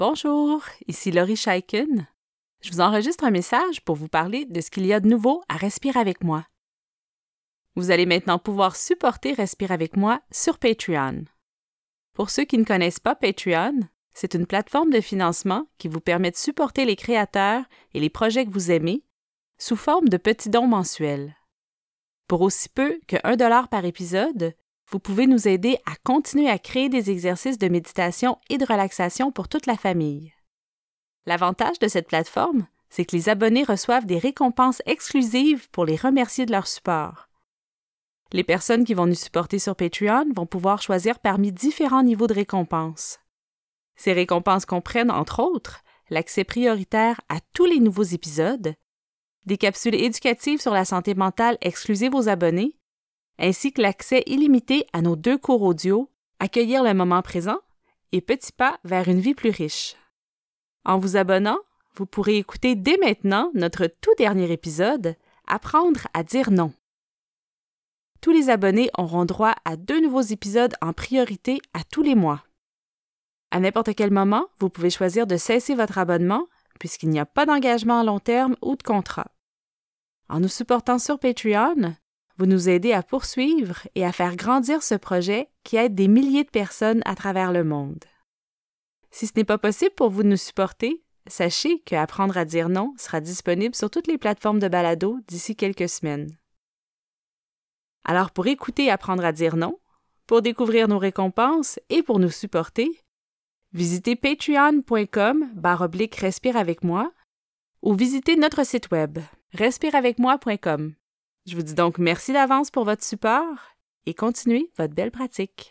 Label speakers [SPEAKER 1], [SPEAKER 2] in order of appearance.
[SPEAKER 1] Bonjour, ici Laurie Scheiken. Je vous enregistre un message pour vous parler de ce qu'il y a de nouveau à Respire avec moi. Vous allez maintenant pouvoir supporter Respire avec moi sur Patreon. Pour ceux qui ne connaissent pas Patreon, c'est une plateforme de financement qui vous permet de supporter les créateurs et les projets que vous aimez sous forme de petits dons mensuels. Pour aussi peu que 1 dollar par épisode, vous pouvez nous aider à continuer à créer des exercices de méditation et de relaxation pour toute la famille. L'avantage de cette plateforme, c'est que les abonnés reçoivent des récompenses exclusives pour les remercier de leur support. Les personnes qui vont nous supporter sur Patreon vont pouvoir choisir parmi différents niveaux de récompenses. Ces récompenses comprennent, entre autres, l'accès prioritaire à tous les nouveaux épisodes, des capsules éducatives sur la santé mentale exclusives aux abonnés, ainsi que l'accès illimité à nos deux cours audio, Accueillir le moment présent et Petit pas vers une vie plus riche. En vous abonnant, vous pourrez écouter dès maintenant notre tout dernier épisode, Apprendre à dire non. Tous les abonnés auront droit à deux nouveaux épisodes en priorité à tous les mois. À n'importe quel moment, vous pouvez choisir de cesser votre abonnement puisqu'il n'y a pas d'engagement à long terme ou de contrat. En nous supportant sur Patreon, vous nous aidez à poursuivre et à faire grandir ce projet qui aide des milliers de personnes à travers le monde. Si ce n'est pas possible pour vous de nous supporter, sachez que Apprendre à dire non sera disponible sur toutes les plateformes de balado d'ici quelques semaines. Alors pour écouter Apprendre à dire non, pour découvrir nos récompenses et pour nous supporter, visitez patreon.com respire avec moi ou visitez notre site web respireavecmoi.com. Je vous dis donc merci d'avance pour votre support et continuez votre belle pratique.